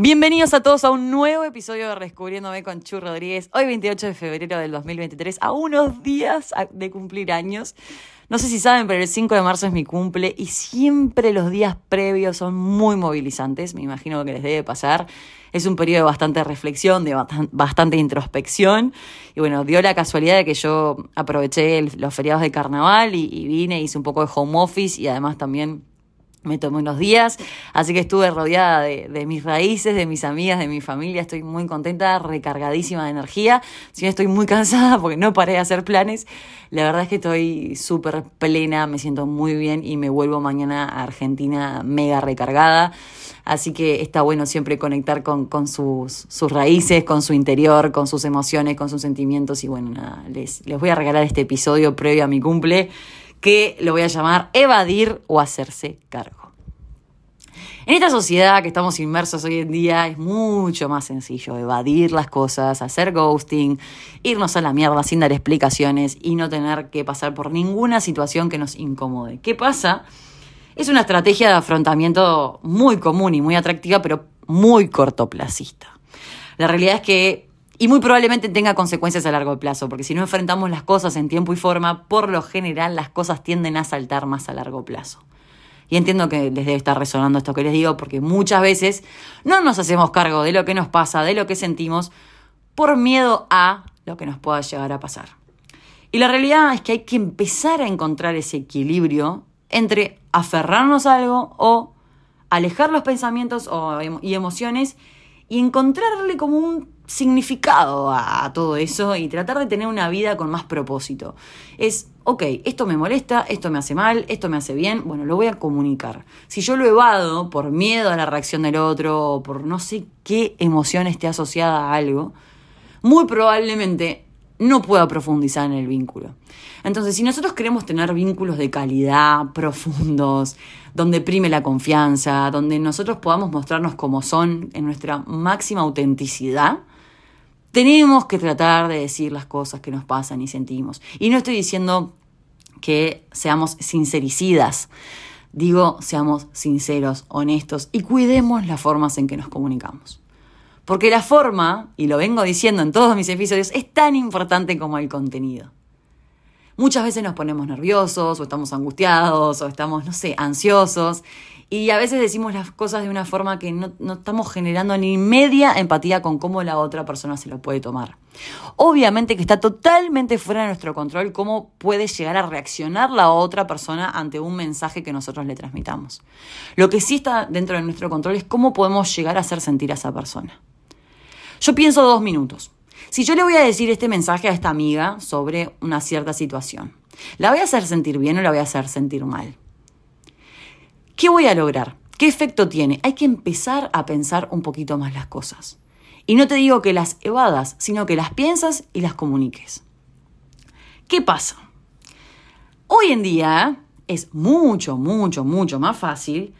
Bienvenidos a todos a un nuevo episodio de Rescubriéndome con Chu Rodríguez. Hoy 28 de febrero del 2023, a unos días de cumplir años. No sé si saben, pero el 5 de marzo es mi cumple y siempre los días previos son muy movilizantes, me imagino que les debe pasar. Es un periodo de bastante reflexión, de bastante introspección. Y bueno, dio la casualidad de que yo aproveché los feriados de carnaval y, y vine, hice un poco de home office y además también me tomé unos días, así que estuve rodeada de, mis raíces, de mis amigas, de mi familia, estoy muy contenta, recargadísima de energía, si bien estoy muy cansada porque no paré de hacer planes, la verdad es que estoy súper plena, me siento muy bien y me vuelvo mañana a Argentina mega recargada, así que está bueno siempre conectar con, con sus, sus raíces, con su interior, con sus emociones, con sus sentimientos. Y bueno, nada, les, les voy a regalar este episodio previo a mi cumple que lo voy a llamar evadir o hacerse cargo. En esta sociedad que estamos inmersos hoy en día es mucho más sencillo evadir las cosas, hacer ghosting, irnos a la mierda sin dar explicaciones y no tener que pasar por ninguna situación que nos incomode. ¿Qué pasa? Es una estrategia de afrontamiento muy común y muy atractiva, pero muy cortoplacista. La realidad es que y muy probablemente tenga consecuencias a largo plazo, porque si no enfrentamos las cosas en tiempo y forma, por lo general las cosas tienden a saltar más a largo plazo. Y entiendo que les debe estar resonando esto que les digo, porque muchas veces no nos hacemos cargo de lo que nos pasa, de lo que sentimos, por miedo a lo que nos pueda llegar a pasar. Y la realidad es que hay que empezar a encontrar ese equilibrio entre aferrarnos a algo o alejar los pensamientos y emociones y encontrarle como un significado a, todo eso y tratar de tener una vida con más propósito. Es, ok, esto me molesta, esto me hace mal, esto me hace bien, bueno, lo voy a comunicar. Si yo lo evado por miedo a la reacción del otro o por no sé qué emoción esté asociada a algo, muy probablemente no pueda profundizar en el vínculo. Entonces, si nosotros queremos tener vínculos de calidad, profundos, donde prime la confianza, donde nosotros podamos mostrarnos como son en nuestra máxima autenticidad, tenemos que tratar de decir las cosas que nos pasan y sentimos. Y no estoy diciendo que seamos sincericidas. Digo, seamos sinceros, honestos y cuidemos las formas en que nos comunicamos. Porque la forma, y lo vengo diciendo en todos mis episodios, es tan importante como el contenido. Muchas veces nos ponemos nerviosos o estamos angustiados o estamos, no sé, ansiosos y a veces decimos las cosas de una forma que no, estamos generando ni media empatía con cómo la otra persona se lo puede tomar. Obviamente que está totalmente fuera de nuestro control cómo puede llegar a reaccionar la otra persona ante un mensaje que nosotros le transmitamos. Lo que sí está dentro de nuestro control es cómo podemos llegar a hacer sentir a esa persona. Yo pienso dos minutos. Si yo le voy a decir este mensaje a esta amiga sobre una cierta situación, ¿la voy a hacer sentir bien o la voy a hacer sentir mal? ¿Qué voy a lograr? ¿Qué efecto tiene? Hay que empezar a pensar un poquito más las cosas. Y no te digo que las evadas, sino que las piensas y las comuniques. ¿Qué pasa? Hoy en día es mucho, mucho, mucho más fácil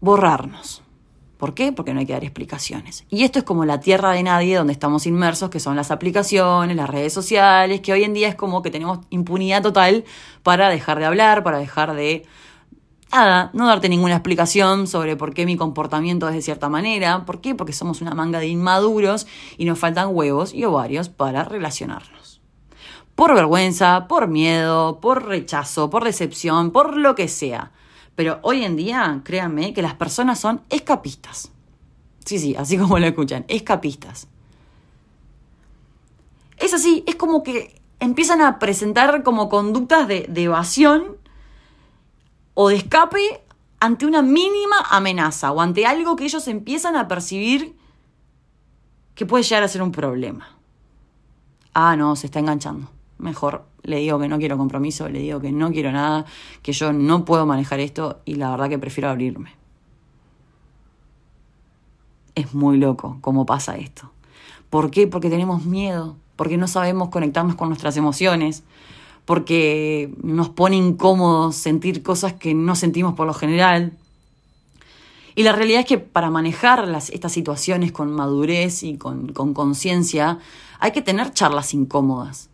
borrarnos. ¿Por qué? Porque no hay que dar explicaciones. Y esto es como la tierra de nadie donde estamos inmersos, que son las aplicaciones, las redes sociales, que hoy en día es como que tenemos impunidad total para dejar de hablar, para dejar de nada, no darte ninguna explicación sobre por qué mi comportamiento es de cierta manera. ¿Por qué? Porque somos una manga de inmaduros y nos faltan huevos y ovarios para relacionarnos. Por vergüenza, por miedo, por rechazo, por decepción, por lo que sea. Pero hoy en día, créanme que las personas son escapistas. Sí, sí, así como lo escuchan, escapistas. Es así, es como que empiezan a presentar como conductas de, de evasión o de escape ante una mínima amenaza o ante algo que ellos empiezan a percibir que puede llegar a ser un problema. Ah, no, se está enganchando. Mejor le digo que no quiero compromiso, le digo que no quiero nada, que yo no puedo manejar esto y la verdad que prefiero abrirme. Es muy loco cómo pasa esto. ¿Por qué? Porque tenemos miedo, porque no sabemos conectarnos con nuestras emociones, porque nos pone incómodos sentir cosas que no sentimos por lo general. Y la realidad es que para manejar estas situaciones con madurez y con conciencia hay que tener charlas incómodas.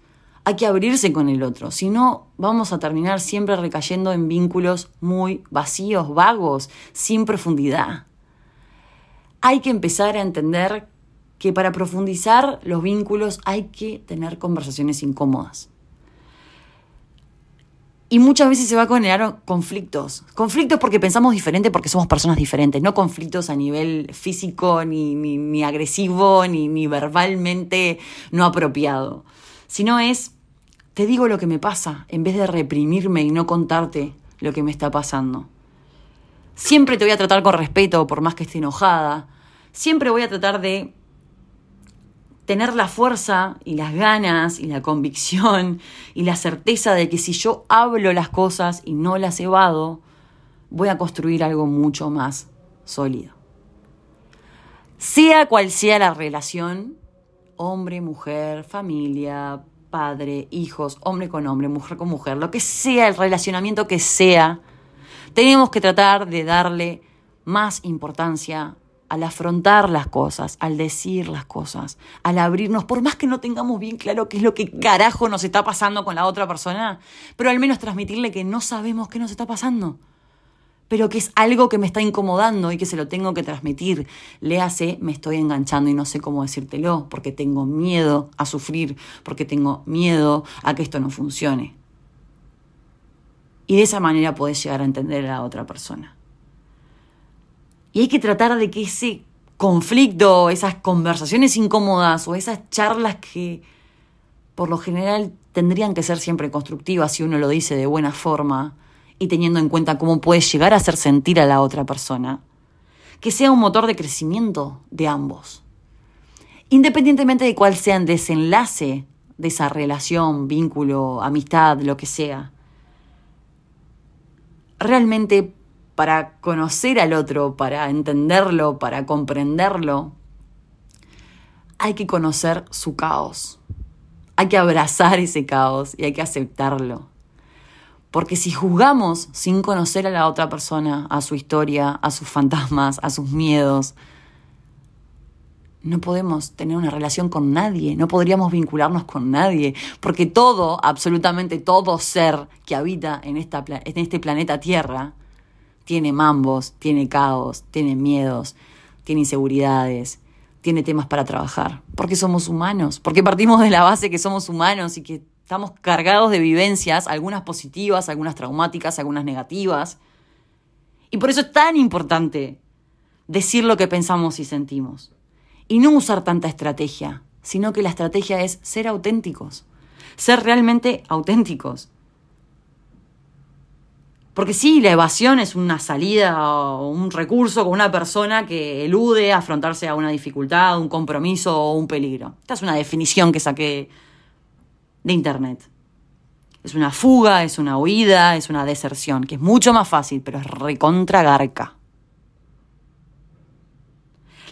Hay que abrirse con el otro, si no vamos a terminar siempre recayendo en vínculos muy vacíos, vagos, sin profundidad. hay que empezar a entender que para profundizar los vínculos hay que tener conversaciones incómodas. Y muchas veces se va a generar conflictos. Conflictos porque pensamos diferente, porque somos personas diferentes. No conflictos a nivel físico, ni, ni, agresivo, ni, ni verbalmente no apropiado. Sino es, te digo lo que me pasa, en vez de reprimirme y no contarte lo que me está pasando. Siempre te voy a tratar con respeto, por más que esté enojada. Siempre voy a tratar de tener la fuerza y las ganas y la convicción y la certeza de que si yo hablo las cosas y no las evado, voy a construir algo mucho más sólido. Sea cual sea la relación, hombre, mujer, familia, padre, hijos, hombre con hombre, mujer con mujer, lo que sea el relacionamiento que sea, tenemos que tratar de darle más importancia al afrontar las cosas, al decir las cosas, al abrirnos, por más que no tengamos bien claro qué es lo que carajo nos está pasando con la otra persona, pero al menos transmitirle que no sabemos qué nos está pasando, pero que es algo que me está incomodando y que se lo tengo que transmitir. Le hace, me estoy enganchando y no sé cómo decírtelo, porque tengo miedo a sufrir, porque tengo miedo a que esto no funcione. Y de esa manera podés llegar a entender a la otra persona. Y hay que tratar de que ese conflicto, esas conversaciones incómodas o esas charlas que por lo general tendrían que ser siempre constructivas si uno lo dice de buena forma y teniendo en cuenta cómo puede llegar a hacer sentir a la otra persona, que sea un motor de crecimiento de ambos. Independientemente de cuál sea el desenlace de esa relación, vínculo, amistad, lo que sea, realmente para conocer al otro, para entenderlo, para comprenderlo, hay que conocer su caos. Hay que abrazar ese caos y hay que aceptarlo. Porque si juzgamos sin conocer a la otra persona, a su historia, a sus fantasmas, a sus miedos, no podemos tener una relación con nadie, no podríamos vincularnos con nadie, porque todo, absolutamente todo ser que habita en, esta, en este planeta Tierra, tiene mambos, tiene caos, tiene miedos, tiene inseguridades, tiene temas para trabajar, porque somos humanos, porque partimos de la base que somos humanos y que estamos cargados de vivencias, algunas positivas, algunas traumáticas, algunas negativas. Y por eso es tan importante decir lo que pensamos y sentimos. Y no usar tanta estrategia, sino que la estrategia es ser auténticos, ser realmente auténticos. Porque sí, la evasión es una salida o un recurso con una persona que elude afrontarse a una dificultad, un compromiso o un peligro. Esta es una definición que saqué de internet. Es una fuga, es una huida, es una deserción, que es mucho más fácil, pero es recontra garca.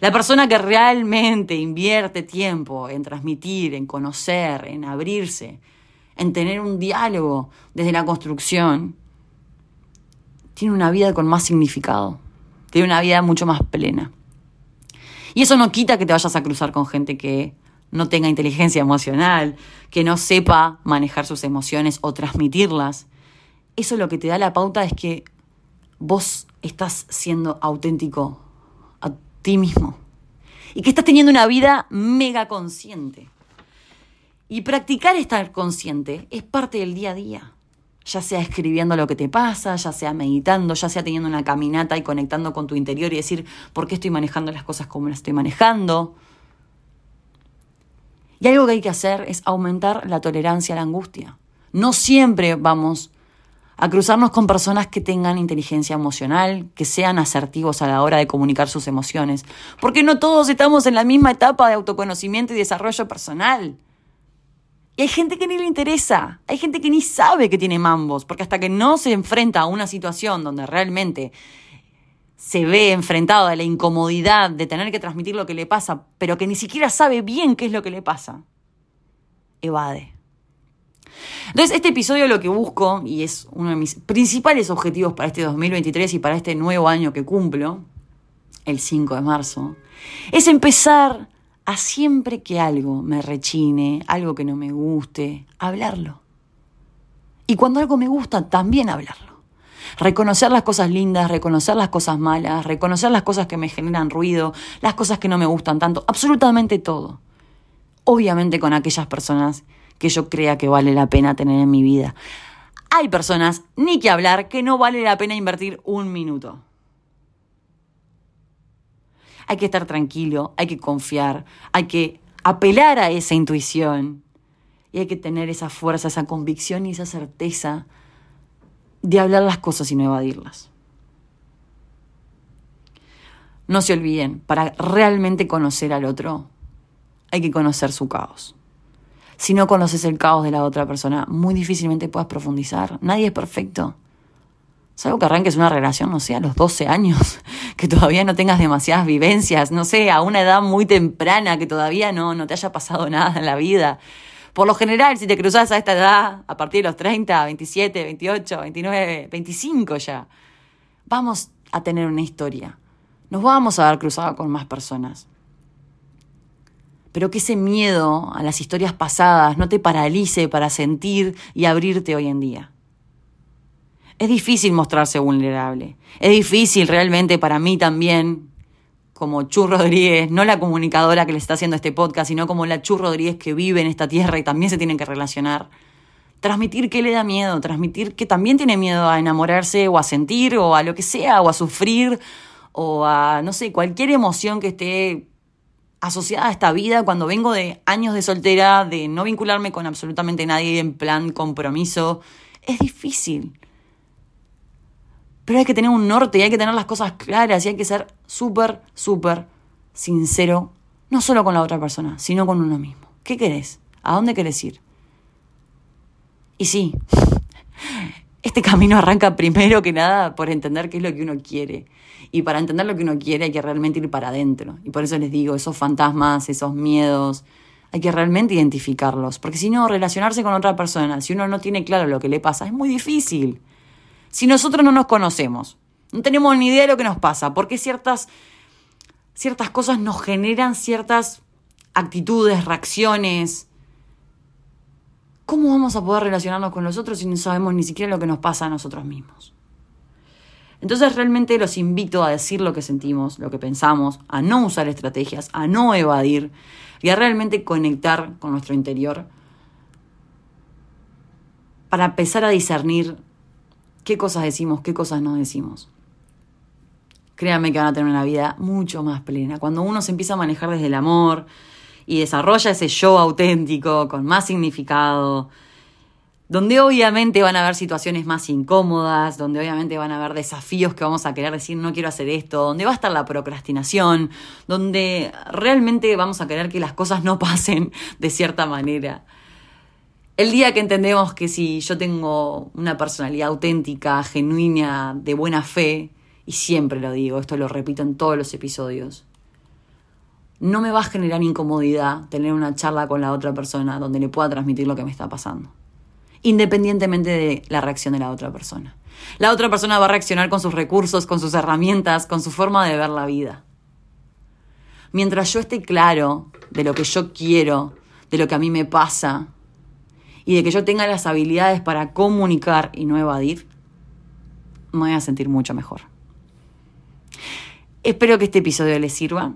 La persona que realmente invierte tiempo en transmitir, en conocer, en abrirse, en tener un diálogo desde la construcción, tiene una vida con más significado, tiene una vida mucho más plena. Y eso no quita que te vayas a cruzar con gente que no tenga inteligencia emocional, que no sepa manejar sus emociones o transmitirlas. Eso lo que te da la pauta es que vos estás siendo auténtico a ti mismo y que estás teniendo una vida mega consciente. Y practicar estar consciente es parte del día a día ya sea escribiendo lo que te pasa, ya sea meditando, ya sea teniendo una caminata y conectando con tu interior y decir, ¿por qué estoy manejando las cosas como las estoy manejando? Y algo que hay que hacer es aumentar la tolerancia a la angustia. No siempre vamos a cruzarnos con personas que tengan inteligencia emocional, que sean asertivos a la hora de comunicar sus emociones, porque no todos estamos en la misma etapa de autoconocimiento y desarrollo personal. Y hay gente que ni le interesa, hay gente que ni sabe que tiene mambos, porque hasta que no se enfrenta a una situación donde realmente se ve enfrentado a la incomodidad de tener que transmitir lo que le pasa, pero que ni siquiera sabe bien qué es lo que le pasa, evade. Entonces, este episodio lo que busco, y es uno de mis principales objetivos para este 2023 y para este nuevo año que cumplo, el 5 de marzo, es empezar a siempre que algo me rechine, algo que no me guste, hablarlo. Y cuando algo me gusta, también hablarlo. Reconocer las cosas lindas, reconocer las cosas malas, reconocer las cosas que me generan ruido, las cosas que no me gustan tanto, absolutamente todo. Obviamente con aquellas personas que yo crea que vale la pena tener en mi vida. Hay personas, ni que hablar, que no vale la pena invertir un minuto. Hay que estar tranquilo, hay que confiar, hay que apelar a esa intuición y hay que tener esa fuerza, esa convicción y esa certeza de hablar las cosas y no evadirlas. No se olviden, para realmente conocer al otro, hay que conocer su caos. Si no conoces el caos de la otra persona, muy difícilmente puedas profundizar. Nadie es perfecto. Salvo que arranques una relación, no sé, a los 12 años, que todavía no tengas demasiadas vivencias, no sé, a una edad muy temprana, que todavía no, no te haya pasado nada en la vida. Por lo general, si te cruzas a esta edad, a partir de los 30, 27, 28, 29, 25 ya, vamos a tener una historia. Nos vamos a dar cruzado con más personas. Pero que ese miedo a las historias pasadas no te paralice para sentir y abrirte hoy en día. Es difícil mostrarse vulnerable. Es difícil realmente para mí también, como Chu Rodríguez, no la comunicadora que le está haciendo este podcast, sino como la Chu Rodríguez que vive en esta tierra y también se tienen que relacionar. Transmitir que le da miedo, transmitir que también tiene miedo a enamorarse o a sentir o a lo que sea, o a sufrir o a, no sé, cualquier emoción que esté asociada a esta vida cuando vengo de años de soltera, de no vincularme con absolutamente nadie en plan compromiso. Es difícil. Pero hay que tener un norte y hay que tener las cosas claras y hay que ser súper, súper sincero, no solo con la otra persona, sino con uno mismo. ¿Qué querés? ¿A dónde querés ir? Y sí, este camino arranca primero que nada por entender qué es lo que uno quiere. Y para entender lo que uno quiere hay que realmente ir para adentro. Y por eso les digo, esos fantasmas, esos miedos, hay que realmente identificarlos. Porque si no, relacionarse con otra persona, si uno no tiene claro lo que le pasa, es muy difícil si nosotros no nos conocemos? No tenemos ni idea de lo que nos pasa, porque ciertas, ciertas cosas nos generan ciertas actitudes, reacciones. ¿Cómo vamos a poder relacionarnos con los otros si no sabemos ni siquiera lo que nos pasa a nosotros mismos? Entonces realmente los invito a decir lo que sentimos, lo que pensamos, a no usar estrategias, a no evadir y a realmente conectar con nuestro interior para empezar a discernir qué cosas decimos, qué cosas no decimos. Créanme que van a tener una vida mucho más plena. Cuando uno se empieza a manejar desde el amor y desarrolla ese yo auténtico con más significado, donde obviamente van a haber situaciones más incómodas, donde obviamente van a haber desafíos que vamos a querer decir no quiero hacer esto, donde va a estar la procrastinación, donde realmente vamos a querer que las cosas no pasen de cierta manera. El día que entendemos que si yo tengo una personalidad auténtica, genuina, de buena fe, y siempre lo digo, esto lo repito en todos los episodios, no me va a generar incomodidad tener una charla con la otra persona donde le pueda transmitir lo que me está pasando, independientemente de la reacción de la otra persona. La otra persona va a reaccionar con sus recursos, con sus herramientas, con su forma de ver la vida. Mientras yo esté claro de lo que yo quiero, de lo que a mí me pasa, y de que yo tenga las habilidades para comunicar y no evadir, me voy a sentir mucho mejor. Espero que este episodio les sirva,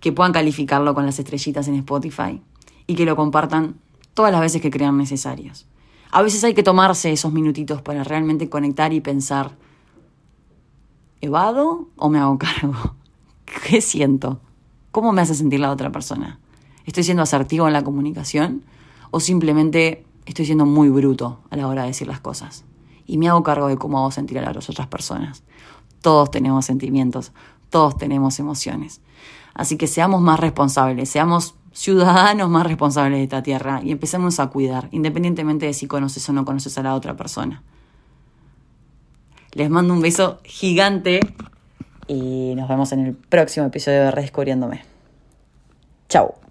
que puedan calificarlo con las estrellitas en Spotify y que lo compartan todas las veces que crean necesarios. A veces hay que tomarse esos minutitos para realmente conectar y pensar, ¿evado o me hago cargo? ¿Qué siento? ¿Cómo me hace sentir la otra persona? ¿Estoy siendo asertivo en la comunicación? O simplemente estoy siendo muy bruto a la hora de decir las cosas. Y me hago cargo de cómo hago sentir a las otras personas. Todos tenemos sentimientos, todos tenemos emociones. Así que seamos más responsables, seamos ciudadanos más responsables de esta tierra y empecemos a cuidar, independientemente de si conoces o no conoces a la otra persona. Les mando un beso gigante y nos vemos en el próximo episodio de Redescubriéndome. Chao.